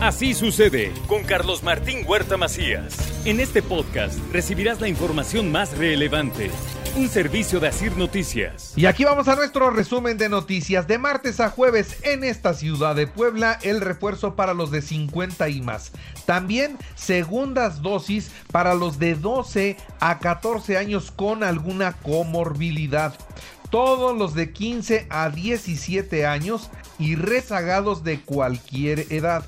Así sucede con Carlos Martín Huerta Macías. En este podcast recibirás la información más relevante. Un servicio de Asir Noticias. Y aquí vamos a nuestro resumen de noticias. De martes a jueves en esta ciudad de Puebla, el refuerzo para los de 50 y más. También segundas dosis para los de 12 a 14 años con alguna comorbilidad todos los de 15 a 17 años y rezagados de cualquier edad.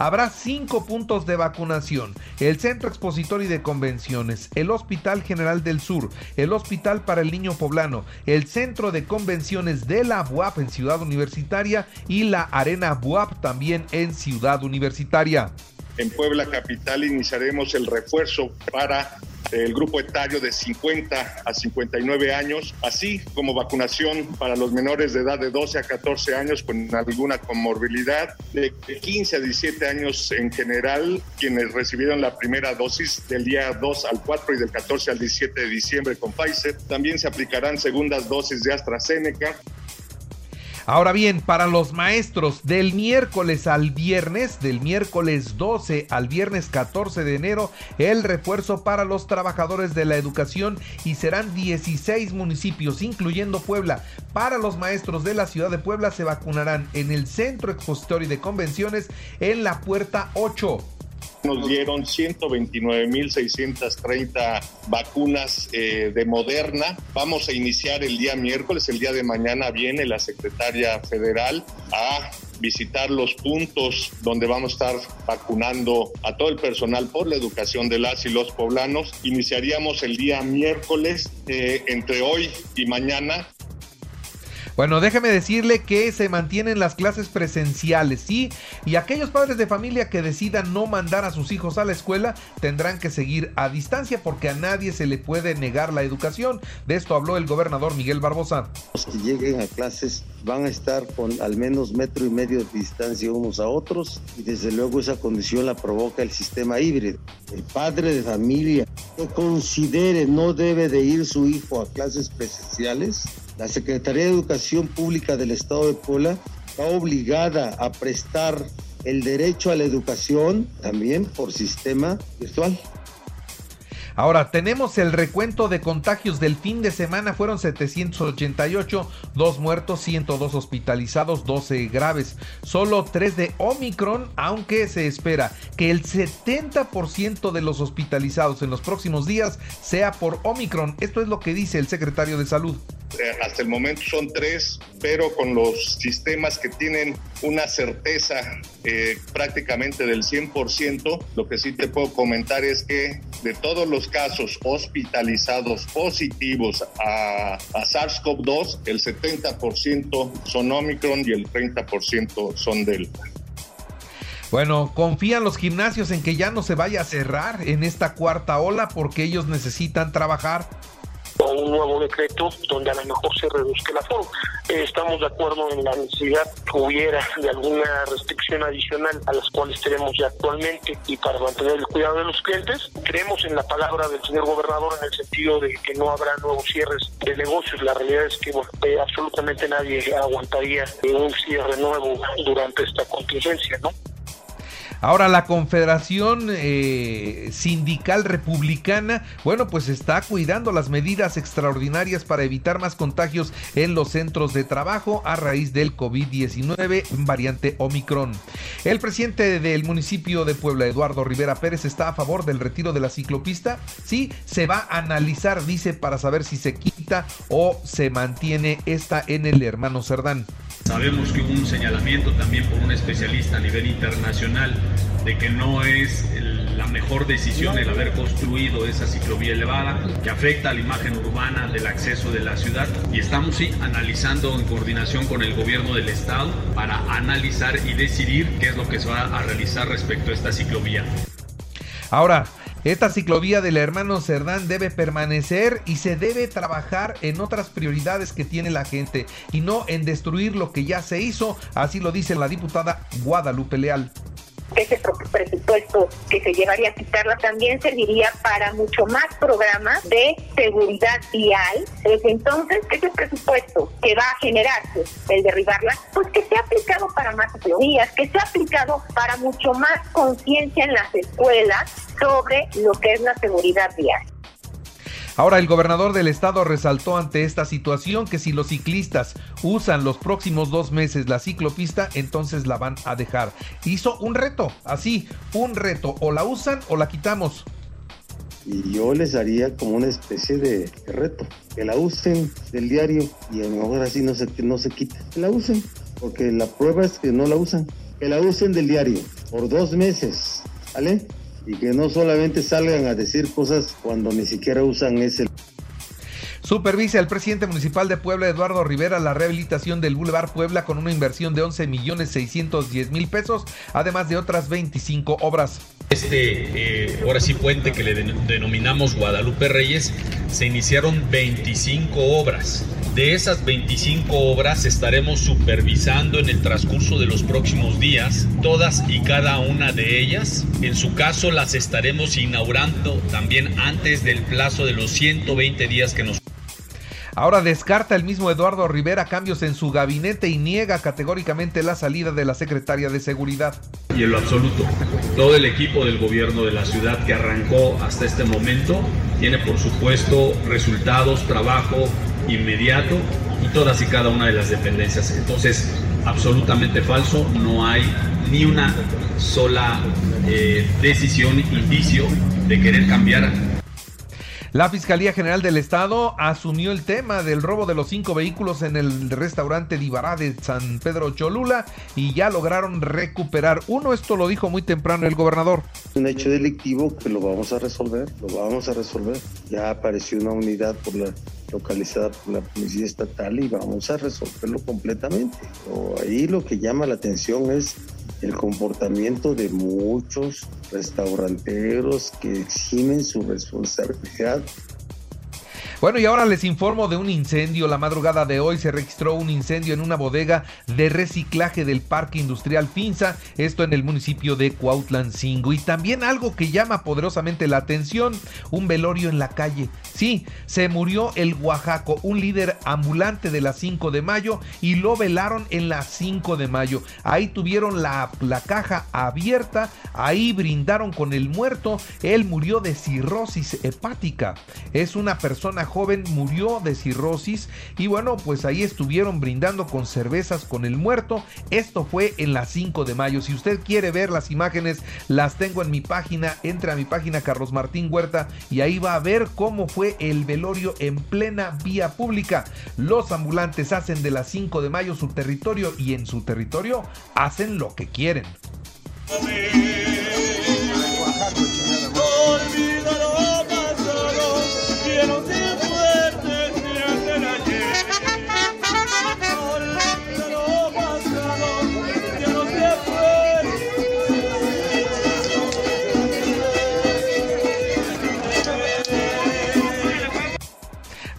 Habrá cinco puntos de vacunación, el Centro Expositor y de Convenciones, el Hospital General del Sur, el Hospital para el Niño Poblano, el Centro de Convenciones de la BUAP en Ciudad Universitaria y la Arena BUAP también en Ciudad Universitaria. En Puebla Capital iniciaremos el refuerzo para el grupo etario de 50 a 59 años, así como vacunación para los menores de edad de 12 a 14 años con alguna comorbilidad, de 15 a 17 años en general, quienes recibieron la primera dosis del día 2 al 4 y del 14 al 17 de diciembre con Pfizer. También se aplicarán segundas dosis de AstraZeneca. Ahora bien, para los maestros, del miércoles al viernes, del miércoles 12 al viernes 14 de enero, el refuerzo para los trabajadores de la educación y serán 16 municipios, incluyendo Puebla. Para los maestros de la ciudad de Puebla se vacunarán en el Centro Expositorio de Convenciones en la Puerta 8 nos dieron 129.630 vacunas eh, de Moderna. Vamos a iniciar el día miércoles, el día de mañana viene la secretaria federal a visitar los puntos donde vamos a estar vacunando a todo el personal por la educación de las y los poblanos. Iniciaríamos el día miércoles, eh, entre hoy y mañana, bueno, déjeme decirle que se mantienen las clases presenciales, ¿sí? Y aquellos padres de familia que decidan no mandar a sus hijos a la escuela tendrán que seguir a distancia porque a nadie se le puede negar la educación. De esto habló el gobernador Miguel Barbosa. Los que lleguen a clases van a estar con al menos metro y medio de distancia unos a otros y desde luego esa condición la provoca el sistema híbrido. El padre de familia que considere no debe de ir su hijo a clases presenciales la Secretaría de Educación Pública del Estado de Puebla está obligada a prestar el derecho a la educación también por sistema virtual. Ahora, tenemos el recuento de contagios del fin de semana. Fueron 788, dos muertos, 102 hospitalizados, 12 graves. Solo 3 de Omicron, aunque se espera que el 70% de los hospitalizados en los próximos días sea por Omicron. Esto es lo que dice el secretario de Salud. Eh, hasta el momento son tres, pero con los sistemas que tienen una certeza eh, prácticamente del 100%, lo que sí te puedo comentar es que de todos los casos hospitalizados positivos a, a SARS-CoV-2, el 70% son Omicron y el 30% son Delta. Bueno, confían los gimnasios en que ya no se vaya a cerrar en esta cuarta ola porque ellos necesitan trabajar o un nuevo decreto donde a lo mejor se reduzca la forma. estamos de acuerdo en la necesidad que hubiera de alguna restricción adicional a las cuales tenemos ya actualmente y para mantener el cuidado de los clientes. Creemos en la palabra del señor gobernador en el sentido de que no habrá nuevos cierres de negocios. La realidad es que eh, absolutamente nadie aguantaría un cierre nuevo durante esta contingencia, ¿no? Ahora la Confederación eh, Sindical Republicana, bueno, pues está cuidando las medidas extraordinarias para evitar más contagios en los centros de trabajo a raíz del COVID-19 variante Omicron. El presidente del municipio de Puebla, Eduardo Rivera Pérez, está a favor del retiro de la ciclopista. Sí, se va a analizar, dice, para saber si se quita o se mantiene esta en el hermano Cerdán. Sabemos que hubo un señalamiento también por un especialista a nivel internacional de que no es la mejor decisión el haber construido esa ciclovía elevada que afecta a la imagen urbana del acceso de la ciudad y estamos sí analizando en coordinación con el gobierno del estado para analizar y decidir qué es lo que se va a realizar respecto a esta ciclovía. Ahora, esta ciclovía del hermano Cerdán debe permanecer y se debe trabajar en otras prioridades que tiene la gente y no en destruir lo que ya se hizo, así lo dice la diputada Guadalupe Leal ese presupuesto que se llevaría a quitarla también serviría para mucho más programas de seguridad vial. Entonces, ese presupuesto que va a generarse el derribarla, pues que sea aplicado para más teorías, que sea aplicado para mucho más conciencia en las escuelas sobre lo que es la seguridad vial. Ahora el gobernador del estado resaltó ante esta situación que si los ciclistas usan los próximos dos meses la ciclopista, entonces la van a dejar. Hizo un reto, así, un reto, o la usan o la quitamos. Y yo les haría como una especie de reto, que la usen del diario y a lo mejor así no se, no se quita. Que la usen, porque la prueba es que no la usan. Que la usen del diario por dos meses, ¿vale? Y que no solamente salgan a decir cosas cuando ni siquiera usan ese. Supervisa el presidente municipal de Puebla, Eduardo Rivera, la rehabilitación del Boulevard Puebla con una inversión de 11 millones 610 mil pesos, además de otras 25 obras. Este, eh, ahora sí, puente que le denominamos Guadalupe Reyes, se iniciaron 25 obras. De esas 25 obras estaremos supervisando en el transcurso de los próximos días todas y cada una de ellas. En su caso las estaremos inaugurando también antes del plazo de los 120 días que nos Ahora descarta el mismo Eduardo Rivera cambios en su gabinete y niega categóricamente la salida de la secretaria de Seguridad. Y en lo absoluto, todo el equipo del gobierno de la ciudad que arrancó hasta este momento tiene por supuesto resultados, trabajo inmediato y todas y cada una de las dependencias. Entonces, absolutamente falso, no hay ni una sola eh, decisión, indicio de querer cambiar la Fiscalía General del Estado asumió el tema del robo de los cinco vehículos en el restaurante Dibará de San Pedro Cholula y ya lograron recuperar uno. Esto lo dijo muy temprano el gobernador. Un hecho delictivo que lo vamos a resolver, lo vamos a resolver. Ya apareció una unidad por la localizada por la Policía Estatal y vamos a resolverlo completamente. ahí lo que llama la atención es el comportamiento de muchos restauranteros que eximen su responsabilidad bueno, y ahora les informo de un incendio. La madrugada de hoy se registró un incendio en una bodega de reciclaje del Parque Industrial Finza, esto en el municipio de Cuautlancingo. Y también algo que llama poderosamente la atención, un velorio en la calle. Sí, se murió el Oaxaco, un líder ambulante de la 5 de mayo, y lo velaron en la 5 de mayo. Ahí tuvieron la, la caja abierta, ahí brindaron con el muerto. Él murió de cirrosis hepática. Es una persona joven murió de cirrosis y bueno, pues ahí estuvieron brindando con cervezas con el muerto. Esto fue en la 5 de mayo. Si usted quiere ver las imágenes, las tengo en mi página. Entra a mi página Carlos Martín Huerta y ahí va a ver cómo fue el velorio en plena vía pública. Los ambulantes hacen de la 5 de mayo su territorio y en su territorio hacen lo que quieren.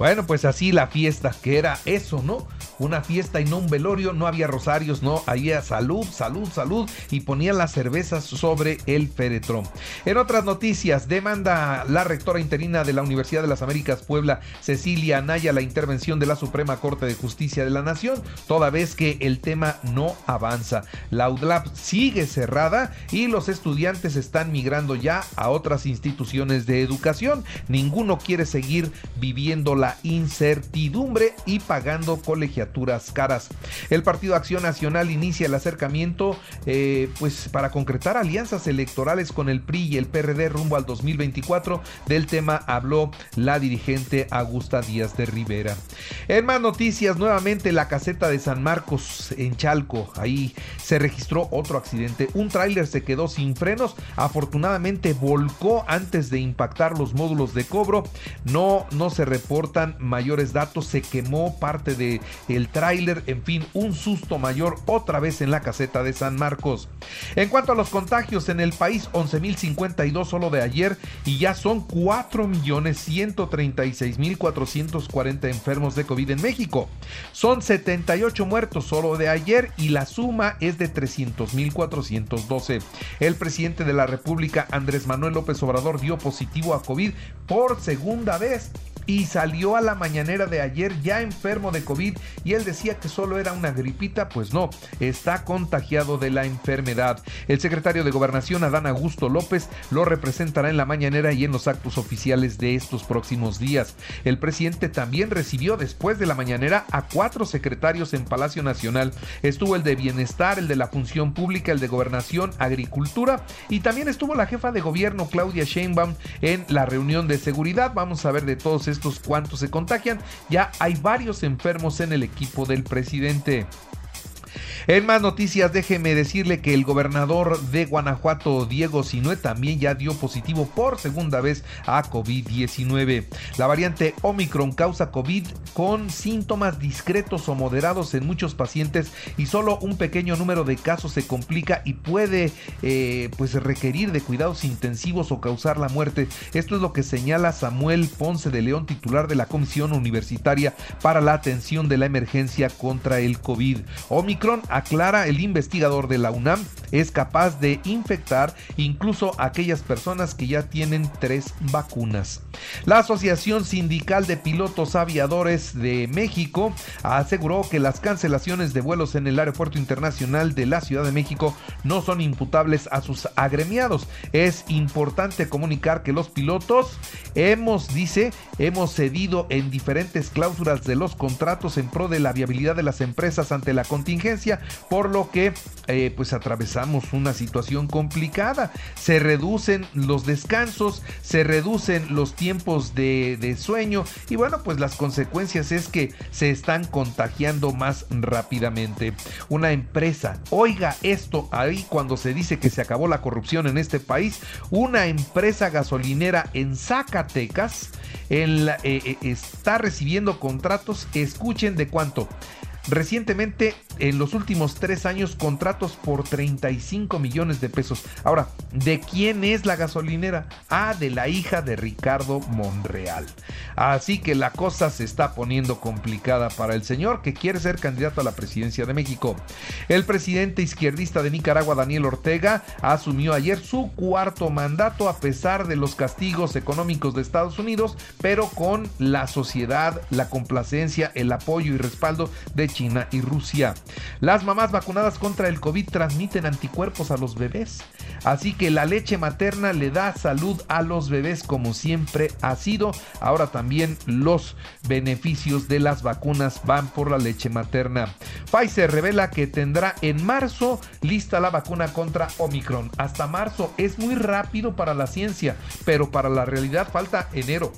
Bueno, pues así la fiesta, que era eso, ¿no? Una fiesta y no un velorio, no había rosarios, no, había salud, salud, salud y ponían las cervezas sobre el féretro. En otras noticias, demanda la rectora interina de la Universidad de las Américas Puebla, Cecilia Anaya, la intervención de la Suprema Corte de Justicia de la Nación, toda vez que el tema no avanza. La UDLAP sigue cerrada y los estudiantes están migrando ya a otras instituciones de educación. Ninguno quiere seguir viviendo la incertidumbre y pagando colegiaturas caras. El Partido Acción Nacional inicia el acercamiento eh, pues para concretar alianzas electorales con el PRI y el PRD rumbo al 2024. Del tema habló la dirigente Augusta Díaz de Rivera. En más noticias, nuevamente la caseta de San Marcos en Chalco. Ahí se registró otro accidente. Un tráiler se quedó sin frenos. Afortunadamente volcó antes de impactar los módulos de cobro. No, no se reportan mayores datos. Se quemó parte del el tráiler. En fin, un susto mayor otra vez en la caseta de San Marcos. En cuanto a los contagios en el país, 11.052 solo de ayer y ya son 4.136.440 enfermos de COVID en México. Son 78 muertos solo de ayer y la suma es de 300.412. El presidente de la República, Andrés Manuel López Obrador, dio positivo a COVID por segunda vez y salió a la mañanera de ayer ya enfermo de COVID y él decía que solo era una gripita, pues no, está contagiado de la enfermedad. El secretario de Gobernación, Adán Augusto López, lo representará en la mañanera y en los actos oficiales de estos próximos días. El presidente también recibió después de la mañanera a cuatro secretarios en Palacio Nacional. Estuvo el de Bienestar, el de la Función Pública, el de Gobernación, Agricultura y también estuvo la jefa de gobierno, Claudia Sheinbaum, en la reunión de seguridad. Vamos a ver de todos estos cuántos se contagian. Ya hay varios enfermos en el equipo del presidente. En más noticias, déjeme decirle que el gobernador de Guanajuato, Diego Sinue, también ya dio positivo por segunda vez a COVID-19. La variante Omicron causa COVID con síntomas discretos o moderados en muchos pacientes y solo un pequeño número de casos se complica y puede eh, pues requerir de cuidados intensivos o causar la muerte. Esto es lo que señala Samuel Ponce de León, titular de la Comisión Universitaria para la Atención de la Emergencia contra el COVID. Omicron aclara el investigador de la UNAM, es capaz de infectar incluso a aquellas personas que ya tienen tres vacunas. La Asociación Sindical de Pilotos Aviadores de México aseguró que las cancelaciones de vuelos en el Aeropuerto Internacional de la Ciudad de México no son imputables a sus agremiados. Es importante comunicar que los pilotos hemos, dice, hemos cedido en diferentes cláusulas de los contratos en pro de la viabilidad de las empresas ante la contingencia, por lo que eh, pues atravesamos una situación complicada. Se reducen los descansos, se reducen los tiempos de, de sueño y bueno, pues las consecuencias es que se están contagiando más rápidamente. Una empresa, oiga esto ahí cuando se dice que se acabó la corrupción en este país, una empresa gasolinera en Zacatecas en la, eh, eh, está recibiendo contratos, escuchen de cuánto. Recientemente en los últimos tres años contratos por 35 millones de pesos. Ahora, ¿de quién es la gasolinera? Ah, de la hija de Ricardo Monreal. Así que la cosa se está poniendo complicada para el señor que quiere ser candidato a la presidencia de México. El presidente izquierdista de Nicaragua, Daniel Ortega, asumió ayer su cuarto mandato a pesar de los castigos económicos de Estados Unidos, pero con la sociedad, la complacencia, el apoyo y respaldo de China y Rusia. Las mamás vacunadas contra el COVID transmiten anticuerpos a los bebés, así que la leche materna le da salud a los bebés como siempre ha sido. Ahora también los beneficios de las vacunas van por la leche materna. Pfizer revela que tendrá en marzo lista la vacuna contra Omicron. Hasta marzo es muy rápido para la ciencia, pero para la realidad falta enero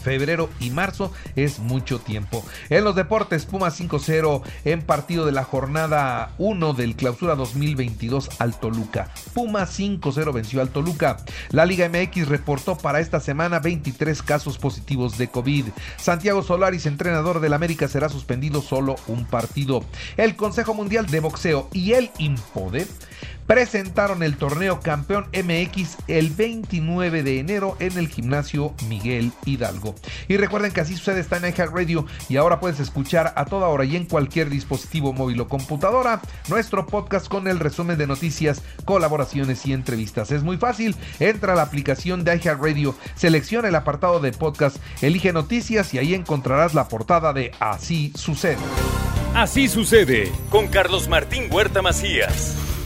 febrero y marzo es mucho tiempo. En los deportes, Puma 5-0 en partido de la jornada 1 del clausura 2022 al Toluca. Puma 5-0 venció al Toluca. La Liga MX reportó para esta semana 23 casos positivos de COVID. Santiago Solaris, entrenador del América, será suspendido solo un partido. El Consejo Mundial de Boxeo y el IMPODE presentaron el torneo campeón MX el 29 de enero en el gimnasio Miguel Hidalgo. Y recuerden que así sucede está en Radio y ahora puedes escuchar a toda hora y en cualquier dispositivo móvil o computadora nuestro podcast con el resumen de noticias, colaboraciones y entrevistas. Es muy fácil, entra a la aplicación de Radio, selecciona el apartado de podcast, elige noticias y ahí encontrarás la portada de Así sucede. Así sucede con Carlos Martín Huerta Macías.